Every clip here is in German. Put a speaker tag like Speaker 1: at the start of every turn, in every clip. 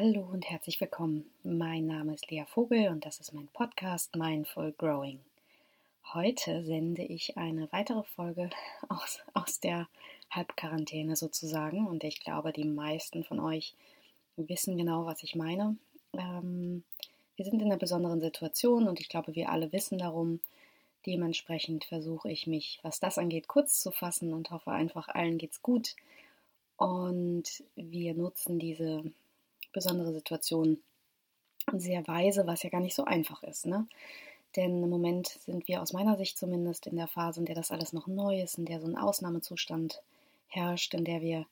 Speaker 1: Hallo und herzlich willkommen. Mein Name ist Lea Vogel und das ist mein Podcast Mindful Growing. Heute sende ich eine weitere Folge aus, aus der Halbquarantäne sozusagen und ich glaube, die meisten von euch wissen genau, was ich meine. Ähm, wir sind in einer besonderen Situation und ich glaube, wir alle wissen darum. Dementsprechend versuche ich mich, was das angeht, kurz zu fassen und hoffe einfach, allen geht's gut. Und wir nutzen diese besondere Situation sehr weise, was ja gar nicht so einfach ist. Ne? Denn im Moment sind wir aus meiner Sicht zumindest in der Phase, in der das alles noch neu ist, in der so ein Ausnahmezustand herrscht, in der wir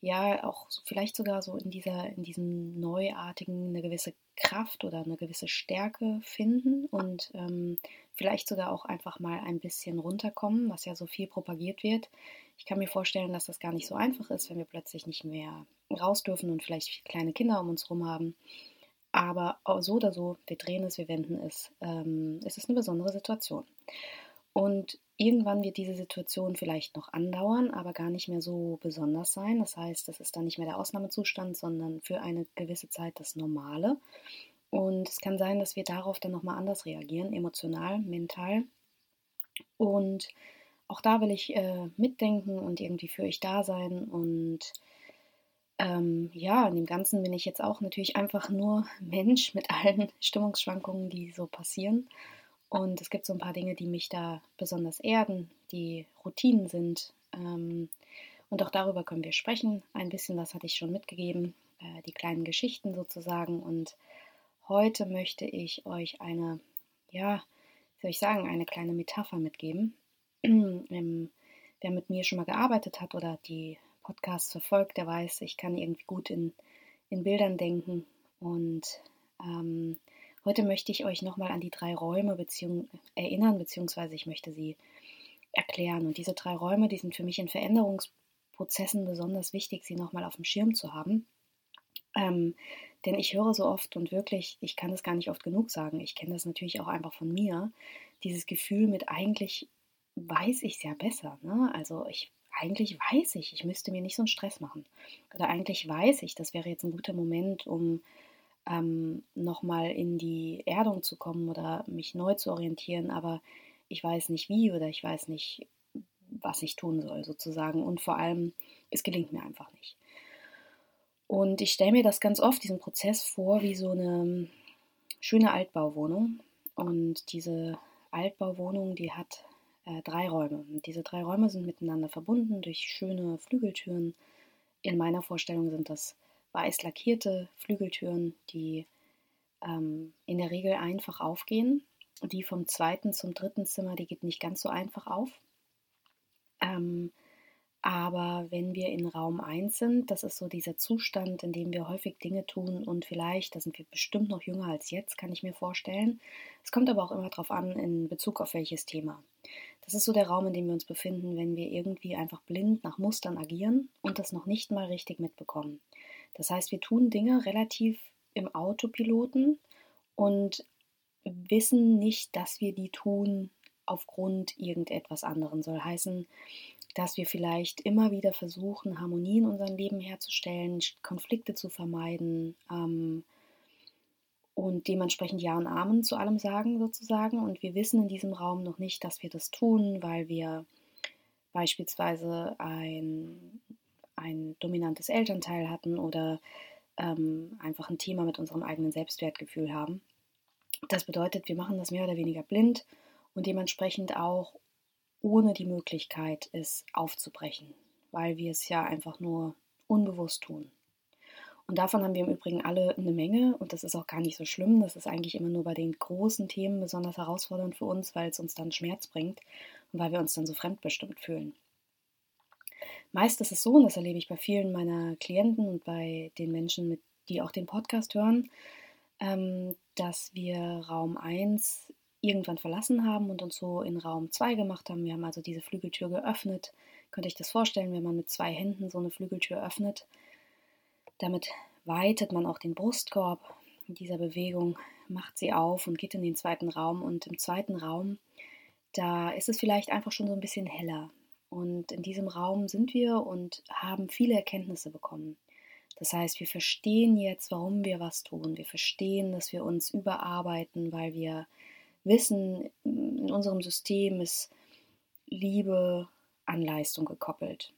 Speaker 1: ja auch vielleicht sogar so in dieser, in diesem Neuartigen eine gewisse Kraft oder eine gewisse Stärke finden und ähm, vielleicht sogar auch einfach mal ein bisschen runterkommen, was ja so viel propagiert wird. Ich kann mir vorstellen, dass das gar nicht so einfach ist, wenn wir plötzlich nicht mehr raus dürfen und vielleicht kleine Kinder um uns herum haben. Aber so oder so, wir drehen es, wir wenden es. Ähm, es ist eine besondere Situation. Und irgendwann wird diese Situation vielleicht noch andauern, aber gar nicht mehr so besonders sein. Das heißt, das ist dann nicht mehr der Ausnahmezustand, sondern für eine gewisse Zeit das Normale. Und es kann sein, dass wir darauf dann nochmal anders reagieren, emotional, mental. Und auch da will ich äh, mitdenken und irgendwie für euch da sein und ähm, ja, in dem Ganzen bin ich jetzt auch natürlich einfach nur Mensch mit allen Stimmungsschwankungen, die so passieren. Und es gibt so ein paar Dinge, die mich da besonders erden, die Routinen sind. Ähm, und auch darüber können wir sprechen. Ein bisschen was hatte ich schon mitgegeben, äh, die kleinen Geschichten sozusagen. Und heute möchte ich euch eine, ja, soll ich sagen, eine kleine Metapher mitgeben. ähm, wer mit mir schon mal gearbeitet hat oder die Podcasts verfolgt, der weiß, ich kann irgendwie gut in, in Bildern denken. Und ähm, heute möchte ich euch nochmal an die drei Räume beziehung, erinnern, beziehungsweise ich möchte sie erklären. Und diese drei Räume, die sind für mich in Veränderungsprozessen besonders wichtig, sie nochmal auf dem Schirm zu haben. Ähm, denn ich höre so oft und wirklich, ich kann das gar nicht oft genug sagen, ich kenne das natürlich auch einfach von mir, dieses Gefühl mit eigentlich weiß ich es ja besser. Ne? Also ich eigentlich weiß ich, ich müsste mir nicht so einen Stress machen. Oder eigentlich weiß ich, das wäre jetzt ein guter Moment, um ähm, nochmal in die Erdung zu kommen oder mich neu zu orientieren, aber ich weiß nicht wie oder ich weiß nicht, was ich tun soll sozusagen. Und vor allem, es gelingt mir einfach nicht. Und ich stelle mir das ganz oft, diesen Prozess vor, wie so eine schöne Altbauwohnung. Und diese Altbauwohnung, die hat äh, drei Räume. Und diese drei Räume sind miteinander verbunden durch schöne Flügeltüren. In meiner Vorstellung sind das weiß lackierte Flügeltüren, die ähm, in der Regel einfach aufgehen. Die vom zweiten zum dritten Zimmer, die geht nicht ganz so einfach auf. Ähm, aber wenn wir in Raum 1 sind, das ist so dieser Zustand, in dem wir häufig Dinge tun und vielleicht, da sind wir bestimmt noch jünger als jetzt, kann ich mir vorstellen. Es kommt aber auch immer darauf an, in Bezug auf welches Thema. Das ist so der Raum, in dem wir uns befinden, wenn wir irgendwie einfach blind nach Mustern agieren und das noch nicht mal richtig mitbekommen. Das heißt, wir tun Dinge relativ im Autopiloten und wissen nicht, dass wir die tun aufgrund irgendetwas anderen. Soll heißen, dass wir vielleicht immer wieder versuchen, Harmonie in unserem Leben herzustellen, Konflikte zu vermeiden ähm, und dementsprechend Ja und Amen zu allem sagen sozusagen. Und wir wissen in diesem Raum noch nicht, dass wir das tun, weil wir beispielsweise ein, ein dominantes Elternteil hatten oder ähm, einfach ein Thema mit unserem eigenen Selbstwertgefühl haben. Das bedeutet, wir machen das mehr oder weniger blind und dementsprechend auch ohne die Möglichkeit, es aufzubrechen, weil wir es ja einfach nur unbewusst tun. Und davon haben wir im Übrigen alle eine Menge und das ist auch gar nicht so schlimm. Das ist eigentlich immer nur bei den großen Themen besonders herausfordernd für uns, weil es uns dann Schmerz bringt und weil wir uns dann so fremdbestimmt fühlen. Meist ist es so, und das erlebe ich bei vielen meiner Klienten und bei den Menschen, die auch den Podcast hören, ähm, dass wir Raum 1 irgendwann verlassen haben und uns so in Raum 2 gemacht haben. Wir haben also diese Flügeltür geöffnet. Könnt ihr euch das vorstellen, wenn man mit zwei Händen so eine Flügeltür öffnet? Damit weitet man auch den Brustkorb. In dieser Bewegung macht sie auf und geht in den zweiten Raum. Und im zweiten Raum, da ist es vielleicht einfach schon so ein bisschen heller. Und in diesem Raum sind wir und haben viele Erkenntnisse bekommen. Das heißt, wir verstehen jetzt, warum wir was tun. Wir verstehen, dass wir uns überarbeiten, weil wir wissen, in unserem System ist Liebe an Leistung gekoppelt.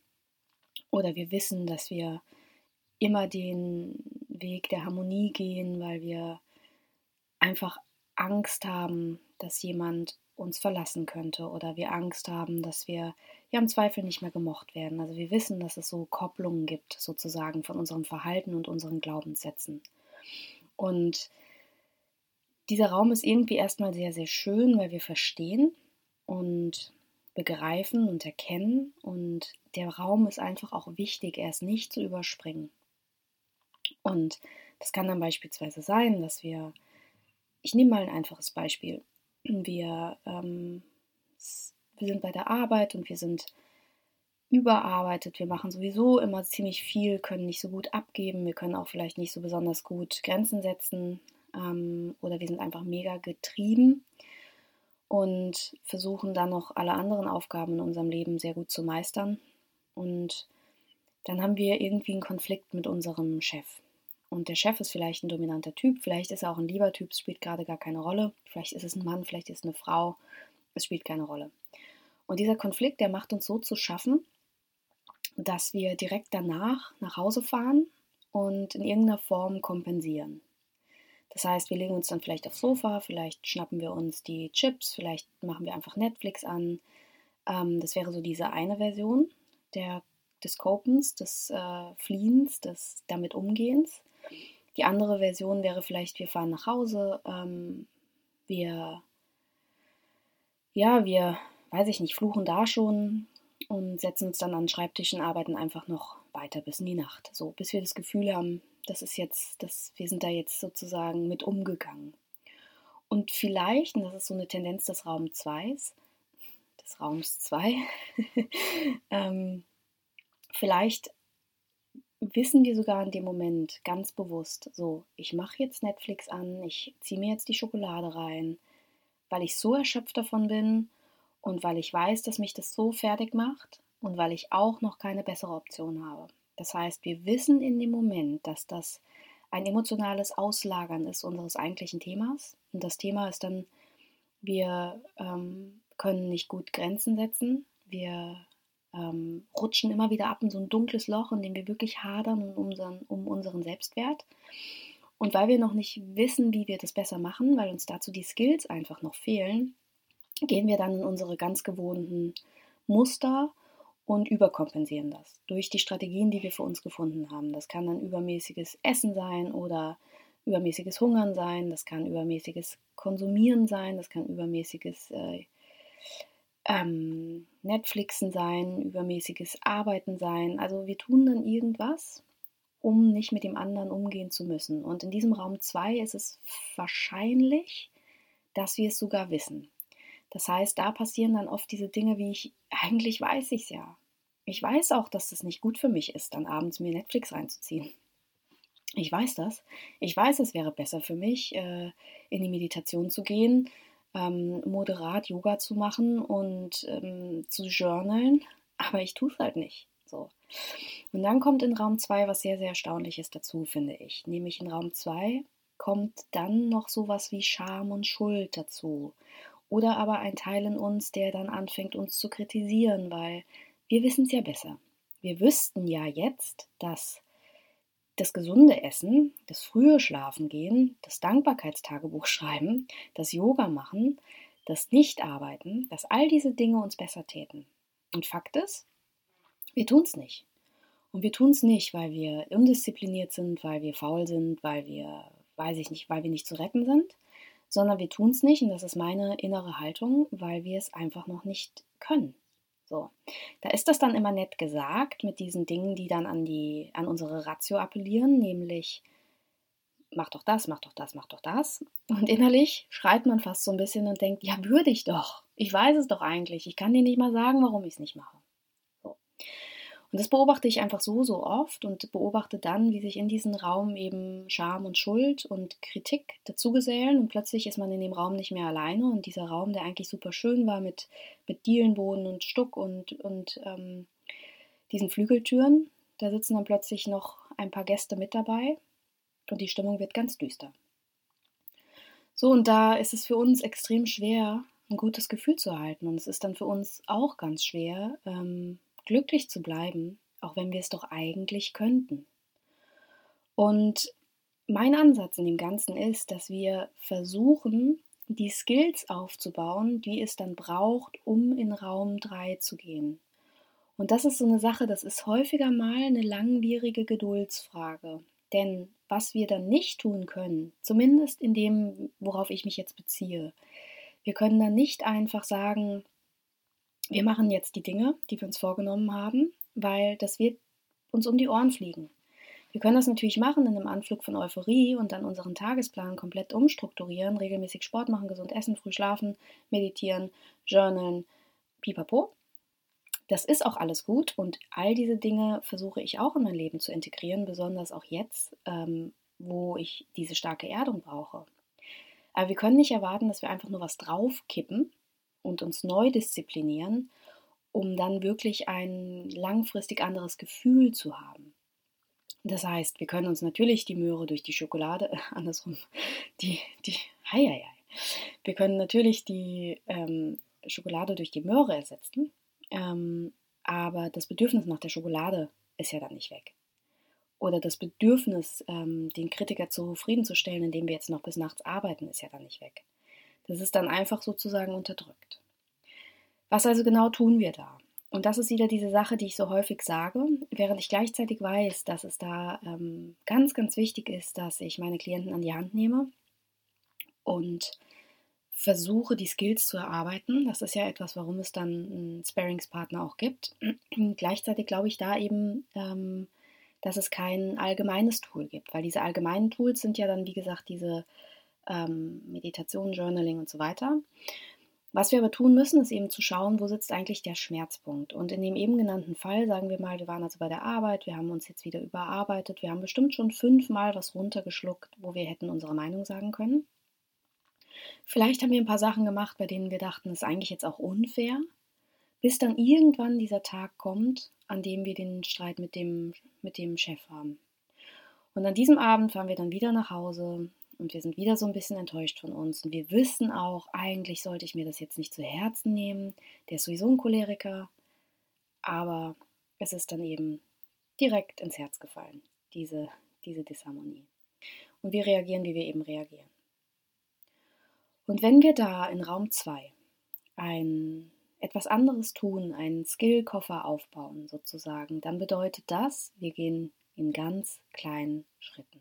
Speaker 1: Oder wir wissen, dass wir immer den Weg der Harmonie gehen, weil wir einfach Angst haben, dass jemand uns verlassen könnte oder wir Angst haben, dass wir ja im Zweifel nicht mehr gemocht werden. Also wir wissen, dass es so Kopplungen gibt sozusagen von unserem Verhalten und unseren Glaubenssätzen. Und dieser Raum ist irgendwie erstmal sehr, sehr schön, weil wir verstehen und begreifen und erkennen und der Raum ist einfach auch wichtig, er ist nicht zu überspringen. Und das kann dann beispielsweise sein, dass wir, ich nehme mal ein einfaches Beispiel, wir, ähm, wir sind bei der Arbeit und wir sind überarbeitet. Wir machen sowieso immer ziemlich viel, können nicht so gut abgeben. Wir können auch vielleicht nicht so besonders gut Grenzen setzen ähm, oder wir sind einfach mega getrieben und versuchen dann noch alle anderen Aufgaben in unserem Leben sehr gut zu meistern. Und dann haben wir irgendwie einen Konflikt mit unserem Chef. Und der Chef ist vielleicht ein dominanter Typ, vielleicht ist er auch ein lieber Typ, spielt gerade gar keine Rolle. Vielleicht ist es ein Mann, vielleicht ist es eine Frau, es spielt keine Rolle. Und dieser Konflikt, der macht uns so zu schaffen, dass wir direkt danach nach Hause fahren und in irgendeiner Form kompensieren. Das heißt, wir legen uns dann vielleicht aufs Sofa, vielleicht schnappen wir uns die Chips, vielleicht machen wir einfach Netflix an. Ähm, das wäre so diese eine Version der, des Copens, des äh, Fliehens, des damit Umgehens. Die andere Version wäre vielleicht, wir fahren nach Hause, ähm, wir, ja, wir, weiß ich nicht, fluchen da schon und setzen uns dann an den Schreibtisch und arbeiten einfach noch weiter bis in die Nacht. So, bis wir das Gefühl haben, das ist jetzt, das, wir sind da jetzt sozusagen mit umgegangen. Und vielleicht, und das ist so eine Tendenz des Raum 2, des Raums 2, ähm, vielleicht wissen wir sogar in dem Moment ganz bewusst, so, ich mache jetzt Netflix an, ich ziehe mir jetzt die Schokolade rein, weil ich so erschöpft davon bin und weil ich weiß, dass mich das so fertig macht und weil ich auch noch keine bessere Option habe. Das heißt, wir wissen in dem Moment, dass das ein emotionales Auslagern ist unseres eigentlichen Themas. Und das Thema ist dann, wir ähm, können nicht gut Grenzen setzen, wir ähm, rutschen immer wieder ab in so ein dunkles Loch, in dem wir wirklich hadern um unseren, um unseren Selbstwert. Und weil wir noch nicht wissen, wie wir das besser machen, weil uns dazu die Skills einfach noch fehlen, gehen wir dann in unsere ganz gewohnten Muster und überkompensieren das durch die Strategien, die wir für uns gefunden haben. Das kann dann übermäßiges Essen sein oder übermäßiges Hungern sein, das kann übermäßiges Konsumieren sein, das kann übermäßiges äh, ähm, Netflixen sein, übermäßiges Arbeiten sein. Also wir tun dann irgendwas, um nicht mit dem anderen umgehen zu müssen. Und in diesem Raum 2 ist es wahrscheinlich, dass wir es sogar wissen. Das heißt, da passieren dann oft diese Dinge, wie ich, eigentlich weiß ich es ja. Ich weiß auch, dass es nicht gut für mich ist, dann abends mir Netflix reinzuziehen. Ich weiß das. Ich weiß, es wäre besser für mich, äh, in die Meditation zu gehen, ähm, moderat Yoga zu machen und ähm, zu journalen, aber ich tue es halt nicht. So. Und dann kommt in Raum 2 was sehr, sehr Erstaunliches dazu, finde ich. Nämlich in Raum 2 kommt dann noch sowas wie Scham und Schuld dazu. Oder aber ein Teil in uns, der dann anfängt, uns zu kritisieren, weil wir wissen es ja besser. Wir wüssten ja jetzt, dass das gesunde Essen, das frühe Schlafen gehen, das Dankbarkeitstagebuch schreiben, das Yoga machen, das Nichtarbeiten, dass all diese Dinge uns besser täten. Und Fakt ist, wir tun es nicht. Und wir tun es nicht, weil wir undiszipliniert sind, weil wir faul sind, weil wir, weiß ich nicht, weil wir nicht zu retten sind, sondern wir tun es nicht, und das ist meine innere Haltung, weil wir es einfach noch nicht können. So, da ist das dann immer nett gesagt mit diesen Dingen, die dann an die an unsere Ratio appellieren, nämlich mach doch das, mach doch das, mach doch das. Und innerlich schreit man fast so ein bisschen und denkt, ja, würde ich doch. Ich weiß es doch eigentlich. Ich kann dir nicht mal sagen, warum ich es nicht mache. Und das beobachte ich einfach so, so oft und beobachte dann, wie sich in diesen Raum eben Scham und Schuld und Kritik dazugesellen und plötzlich ist man in dem Raum nicht mehr alleine und dieser Raum, der eigentlich super schön war mit, mit Dielenboden und Stuck und, und ähm, diesen Flügeltüren, da sitzen dann plötzlich noch ein paar Gäste mit dabei und die Stimmung wird ganz düster. So, und da ist es für uns extrem schwer, ein gutes Gefühl zu erhalten. Und es ist dann für uns auch ganz schwer, ähm, glücklich zu bleiben, auch wenn wir es doch eigentlich könnten. Und mein Ansatz in dem Ganzen ist, dass wir versuchen, die Skills aufzubauen, die es dann braucht, um in Raum 3 zu gehen. Und das ist so eine Sache, das ist häufiger mal eine langwierige Geduldsfrage. Denn was wir dann nicht tun können, zumindest in dem, worauf ich mich jetzt beziehe, wir können dann nicht einfach sagen, wir machen jetzt die Dinge, die wir uns vorgenommen haben, weil das wird uns um die Ohren fliegen. Wir können das natürlich machen in einem Anflug von Euphorie und dann unseren Tagesplan komplett umstrukturieren, regelmäßig Sport machen, gesund essen, früh schlafen, meditieren, journalen, pipapo. Das ist auch alles gut und all diese Dinge versuche ich auch in mein Leben zu integrieren, besonders auch jetzt, ähm, wo ich diese starke Erdung brauche. Aber wir können nicht erwarten, dass wir einfach nur was draufkippen und uns neu disziplinieren, um dann wirklich ein langfristig anderes Gefühl zu haben. Das heißt, wir können uns natürlich die Möhre durch die Schokolade, äh, andersrum, die, die, hei, hei, hei. Wir können natürlich die ähm, Schokolade durch die Möhre ersetzen, ähm, aber das Bedürfnis nach der Schokolade ist ja dann nicht weg. Oder das Bedürfnis, ähm, den Kritiker zufriedenzustellen, indem wir jetzt noch bis nachts arbeiten, ist ja dann nicht weg. Das ist dann einfach sozusagen unterdrückt. Was also genau tun wir da? Und das ist wieder diese Sache, die ich so häufig sage, während ich gleichzeitig weiß, dass es da ähm, ganz, ganz wichtig ist, dass ich meine Klienten an die Hand nehme und versuche, die Skills zu erarbeiten. Das ist ja etwas, warum es dann einen Sparingspartner auch gibt. gleichzeitig glaube ich da eben, ähm, dass es kein allgemeines Tool gibt, weil diese allgemeinen Tools sind ja dann, wie gesagt, diese ähm, Meditation, Journaling und so weiter. Was wir aber tun müssen, ist eben zu schauen, wo sitzt eigentlich der Schmerzpunkt. Und in dem eben genannten Fall, sagen wir mal, wir waren also bei der Arbeit, wir haben uns jetzt wieder überarbeitet, wir haben bestimmt schon fünfmal was runtergeschluckt, wo wir hätten unsere Meinung sagen können. Vielleicht haben wir ein paar Sachen gemacht, bei denen wir dachten, das ist eigentlich jetzt auch unfair, bis dann irgendwann dieser Tag kommt, an dem wir den Streit mit dem, mit dem Chef haben. Und an diesem Abend fahren wir dann wieder nach Hause und wir sind wieder so ein bisschen enttäuscht von uns. Und wir wissen auch, eigentlich sollte ich mir das jetzt nicht zu Herzen nehmen. Der ist sowieso ein Choleriker. Aber es ist dann eben direkt ins Herz gefallen, diese, diese Disharmonie. Und wir reagieren, wie wir eben reagieren. Und wenn wir da in Raum 2 ein etwas anderes tun, einen Skillkoffer aufbauen sozusagen, dann bedeutet das, wir gehen in ganz kleinen Schritten.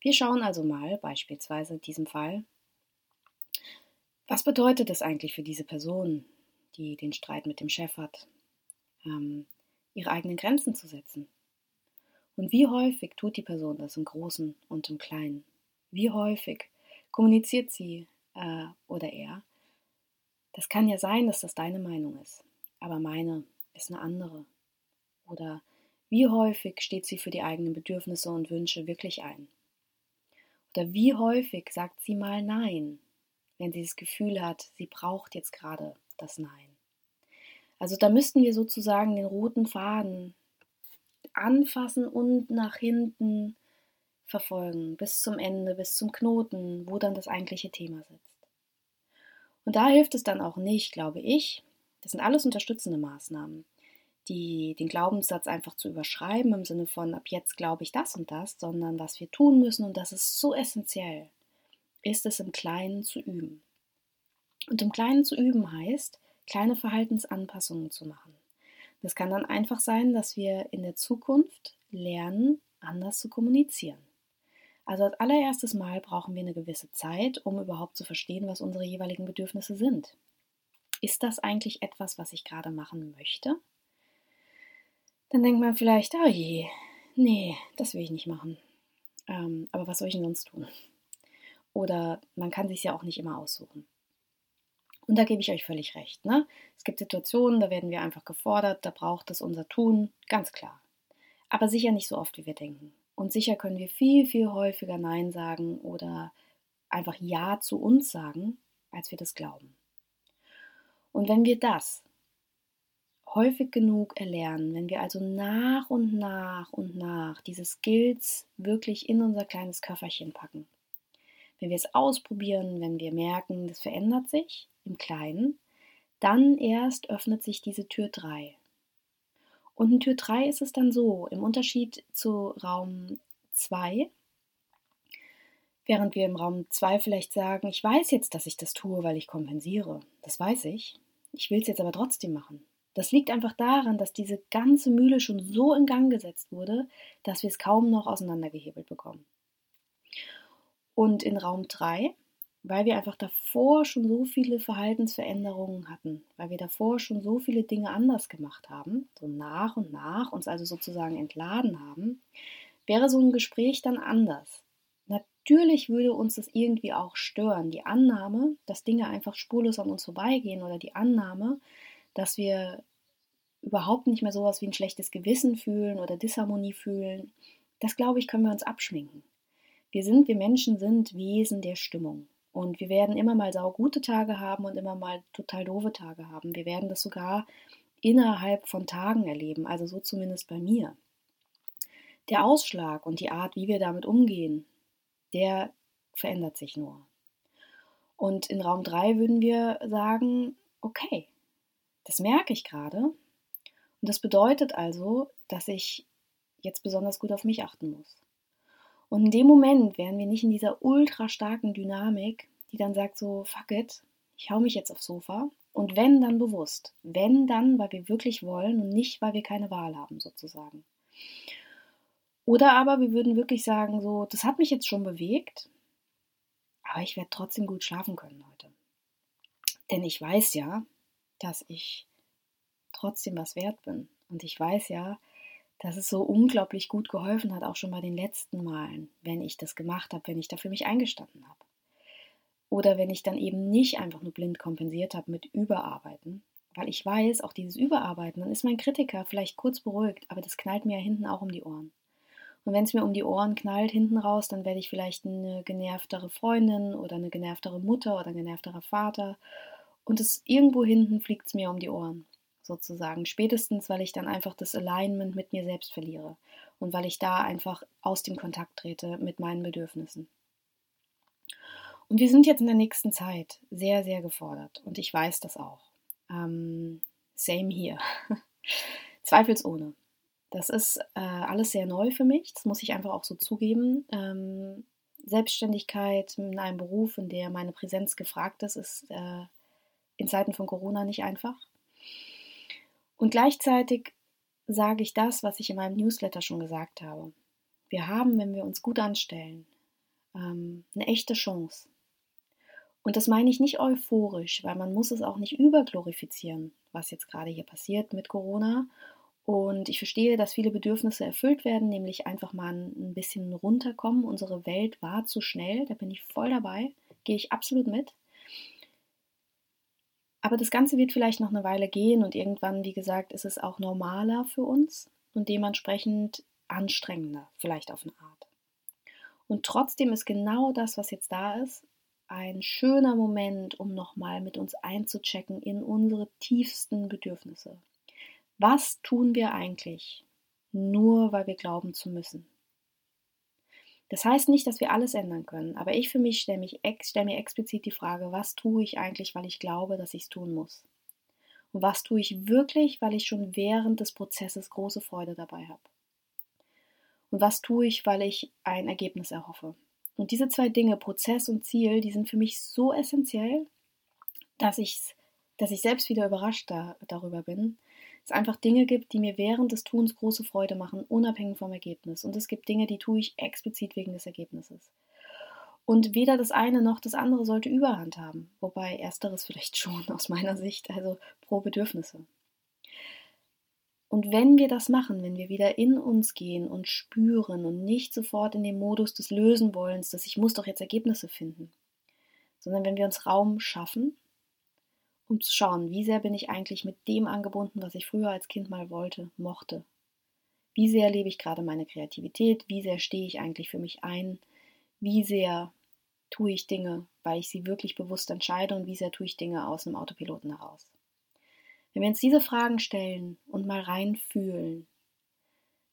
Speaker 1: Wir schauen also mal, beispielsweise in diesem Fall, was bedeutet es eigentlich für diese Person, die den Streit mit dem Chef hat, ähm, ihre eigenen Grenzen zu setzen? Und wie häufig tut die Person das im Großen und im Kleinen? Wie häufig kommuniziert sie äh, oder er? Das kann ja sein, dass das deine Meinung ist, aber meine ist eine andere. Oder wie häufig steht sie für die eigenen Bedürfnisse und Wünsche wirklich ein? Oder wie häufig sagt sie mal Nein, wenn sie das Gefühl hat, sie braucht jetzt gerade das Nein. Also da müssten wir sozusagen den roten Faden anfassen und nach hinten verfolgen, bis zum Ende, bis zum Knoten, wo dann das eigentliche Thema sitzt. Und da hilft es dann auch nicht, glaube ich, das sind alles unterstützende Maßnahmen, die, den Glaubenssatz einfach zu überschreiben im Sinne von ab jetzt glaube ich das und das, sondern was wir tun müssen, und das ist so essentiell, ist es im Kleinen zu üben. Und im Kleinen zu üben heißt, kleine Verhaltensanpassungen zu machen. Das kann dann einfach sein, dass wir in der Zukunft lernen, anders zu kommunizieren. Also als allererstes Mal brauchen wir eine gewisse Zeit, um überhaupt zu verstehen, was unsere jeweiligen Bedürfnisse sind. Ist das eigentlich etwas, was ich gerade machen möchte? Dann denkt man vielleicht, oh je, nee, das will ich nicht machen. Ähm, aber was soll ich denn sonst tun? Oder man kann sich ja auch nicht immer aussuchen. Und da gebe ich euch völlig recht. Ne? Es gibt Situationen, da werden wir einfach gefordert, da braucht es unser Tun, ganz klar. Aber sicher nicht so oft, wie wir denken. Und sicher können wir viel, viel häufiger Nein sagen oder einfach Ja zu uns sagen, als wir das glauben. Und wenn wir das häufig genug erlernen, wenn wir also nach und nach und nach diese Skills wirklich in unser kleines Köfferchen packen, wenn wir es ausprobieren, wenn wir merken, das verändert sich im Kleinen, dann erst öffnet sich diese Tür 3. Und in Tür 3 ist es dann so, im Unterschied zu Raum 2, während wir im Raum 2 vielleicht sagen, ich weiß jetzt, dass ich das tue, weil ich kompensiere. Das weiß ich. Ich will es jetzt aber trotzdem machen. Das liegt einfach daran, dass diese ganze Mühle schon so in Gang gesetzt wurde, dass wir es kaum noch auseinandergehebelt bekommen. Und in Raum 3, weil wir einfach davor schon so viele Verhaltensveränderungen hatten, weil wir davor schon so viele Dinge anders gemacht haben, so nach und nach uns also sozusagen entladen haben, wäre so ein Gespräch dann anders. Natürlich würde uns das irgendwie auch stören. Die Annahme, dass Dinge einfach spurlos an uns vorbeigehen oder die Annahme, dass wir überhaupt nicht mehr sowas wie ein schlechtes Gewissen fühlen oder Disharmonie fühlen, das glaube ich, können wir uns abschminken. Wir sind, wir Menschen sind Wesen der Stimmung. Und wir werden immer mal saugute Tage haben und immer mal total doofe Tage haben. Wir werden das sogar innerhalb von Tagen erleben, also so zumindest bei mir. Der Ausschlag und die Art, wie wir damit umgehen, der verändert sich nur. Und in Raum 3 würden wir sagen, okay, das merke ich gerade. Und das bedeutet also, dass ich jetzt besonders gut auf mich achten muss. Und in dem Moment wären wir nicht in dieser ultra starken Dynamik, die dann sagt so, fuck it, ich hau mich jetzt aufs Sofa. Und wenn, dann bewusst. Wenn, dann, weil wir wirklich wollen und nicht, weil wir keine Wahl haben, sozusagen. Oder aber wir würden wirklich sagen, so, das hat mich jetzt schon bewegt, aber ich werde trotzdem gut schlafen können heute. Denn ich weiß ja, dass ich trotzdem was wert bin. Und ich weiß ja, dass es so unglaublich gut geholfen hat, auch schon bei den letzten Malen, wenn ich das gemacht habe, wenn ich da für mich eingestanden habe. Oder wenn ich dann eben nicht einfach nur blind kompensiert habe mit Überarbeiten, weil ich weiß, auch dieses Überarbeiten, dann ist mein Kritiker vielleicht kurz beruhigt, aber das knallt mir ja hinten auch um die Ohren. Und wenn es mir um die Ohren knallt hinten raus, dann werde ich vielleicht eine genervtere Freundin oder eine genervtere Mutter oder ein genervterer Vater. Und es irgendwo hinten fliegt es mir um die Ohren sozusagen. Spätestens, weil ich dann einfach das Alignment mit mir selbst verliere und weil ich da einfach aus dem Kontakt trete mit meinen Bedürfnissen. Und wir sind jetzt in der nächsten Zeit sehr, sehr gefordert und ich weiß das auch. Ähm, same hier. Zweifelsohne. Das ist äh, alles sehr neu für mich, das muss ich einfach auch so zugeben. Ähm, Selbstständigkeit in einem Beruf, in der meine Präsenz gefragt ist, ist äh, in Zeiten von Corona nicht einfach. Und gleichzeitig sage ich das, was ich in meinem Newsletter schon gesagt habe. Wir haben, wenn wir uns gut anstellen, ähm, eine echte Chance. Und das meine ich nicht euphorisch, weil man muss es auch nicht überglorifizieren, was jetzt gerade hier passiert mit Corona. Und ich verstehe, dass viele Bedürfnisse erfüllt werden, nämlich einfach mal ein bisschen runterkommen. Unsere Welt war zu schnell, da bin ich voll dabei, gehe ich absolut mit. Aber das Ganze wird vielleicht noch eine Weile gehen und irgendwann, wie gesagt, ist es auch normaler für uns und dementsprechend anstrengender, vielleicht auf eine Art. Und trotzdem ist genau das, was jetzt da ist, ein schöner Moment, um nochmal mit uns einzuchecken in unsere tiefsten Bedürfnisse. Was tun wir eigentlich nur, weil wir glauben zu müssen? Das heißt nicht, dass wir alles ändern können, aber ich für mich stelle, mich, stelle mir explizit die Frage, was tue ich eigentlich, weil ich glaube, dass ich es tun muss? Und was tue ich wirklich, weil ich schon während des Prozesses große Freude dabei habe? Und was tue ich, weil ich ein Ergebnis erhoffe? Und diese zwei Dinge, Prozess und Ziel, die sind für mich so essentiell, dass, ich's, dass ich selbst wieder überrascht da, darüber bin, es einfach Dinge gibt, die mir während des Tuns große Freude machen, unabhängig vom Ergebnis. Und es gibt Dinge, die tue ich explizit wegen des Ergebnisses. Und weder das eine noch das andere sollte Überhand haben, wobei ersteres vielleicht schon aus meiner Sicht, also pro Bedürfnisse. Und wenn wir das machen, wenn wir wieder in uns gehen und spüren und nicht sofort in den Modus des Lösenwollens, dass ich muss doch jetzt Ergebnisse finden, sondern wenn wir uns Raum schaffen um zu schauen, wie sehr bin ich eigentlich mit dem angebunden, was ich früher als Kind mal wollte, mochte. Wie sehr lebe ich gerade meine Kreativität, wie sehr stehe ich eigentlich für mich ein, wie sehr tue ich Dinge, weil ich sie wirklich bewusst entscheide und wie sehr tue ich Dinge aus einem Autopiloten heraus. Wenn wir uns diese Fragen stellen und mal reinfühlen,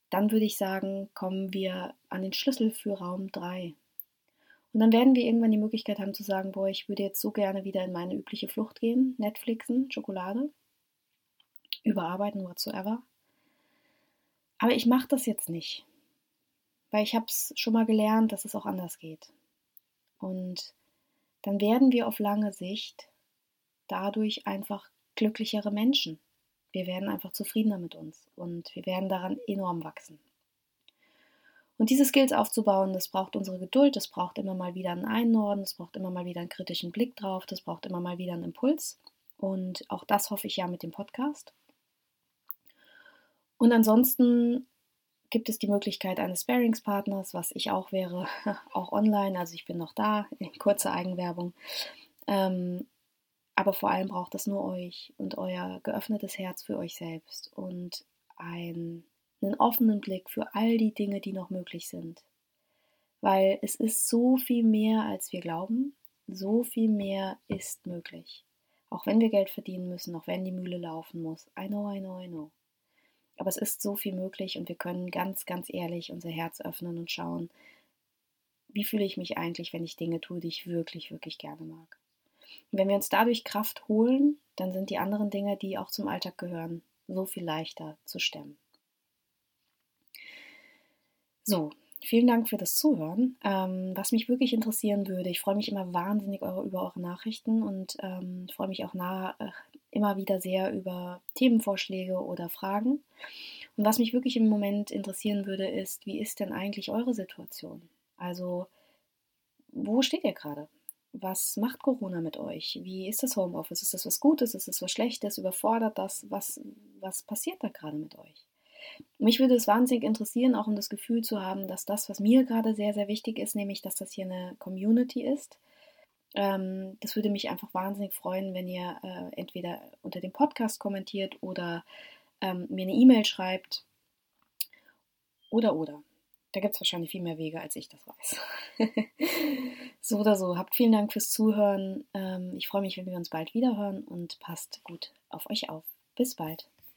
Speaker 1: dann würde ich sagen, kommen wir an den Schlüssel für Raum 3. Und dann werden wir irgendwann die Möglichkeit haben zu sagen, boah, ich würde jetzt so gerne wieder in meine übliche Flucht gehen, Netflixen, Schokolade, überarbeiten, whatsoever. Aber ich mache das jetzt nicht, weil ich habe es schon mal gelernt, dass es auch anders geht. Und dann werden wir auf lange Sicht dadurch einfach glücklichere Menschen. Wir werden einfach zufriedener mit uns und wir werden daran enorm wachsen. Und diese Skills aufzubauen, das braucht unsere Geduld, das braucht immer mal wieder ein Einnorden, das braucht immer mal wieder einen kritischen Blick drauf, das braucht immer mal wieder einen Impuls. Und auch das hoffe ich ja mit dem Podcast. Und ansonsten gibt es die Möglichkeit eines Sparingspartners, was ich auch wäre, auch online. Also ich bin noch da, in kurzer Eigenwerbung. Ähm, aber vor allem braucht es nur euch und euer geöffnetes Herz für euch selbst und ein, einen offenen Blick für all die Dinge, die noch möglich sind. Weil es ist so viel mehr, als wir glauben. So viel mehr ist möglich. Auch wenn wir Geld verdienen müssen, auch wenn die Mühle laufen muss. I know, I know, I know. Aber es ist so viel möglich und wir können ganz, ganz ehrlich unser Herz öffnen und schauen, wie fühle ich mich eigentlich, wenn ich Dinge tue, die ich wirklich, wirklich gerne mag. Und wenn wir uns dadurch Kraft holen, dann sind die anderen Dinge, die auch zum Alltag gehören, so viel leichter zu stemmen. So, vielen Dank für das Zuhören. Ähm, was mich wirklich interessieren würde, ich freue mich immer wahnsinnig eure, über eure Nachrichten und ähm, freue mich auch nah, äh, immer wieder sehr über Themenvorschläge oder Fragen. Und was mich wirklich im Moment interessieren würde, ist, wie ist denn eigentlich eure Situation? Also, wo steht ihr gerade? Was macht Corona mit euch? Wie ist das Homeoffice? Ist das was Gutes? Ist das was Schlechtes? Überfordert das? Was, was passiert da gerade mit euch? Mich würde es wahnsinnig interessieren, auch um das Gefühl zu haben, dass das, was mir gerade sehr, sehr wichtig ist, nämlich, dass das hier eine Community ist, ähm, das würde mich einfach wahnsinnig freuen, wenn ihr äh, entweder unter dem Podcast kommentiert oder ähm, mir eine E-Mail schreibt. Oder, oder. Da gibt es wahrscheinlich viel mehr Wege, als ich das weiß. so oder so, habt vielen Dank fürs Zuhören. Ähm, ich freue mich, wenn wir uns bald wiederhören und passt gut auf euch auf. Bis bald.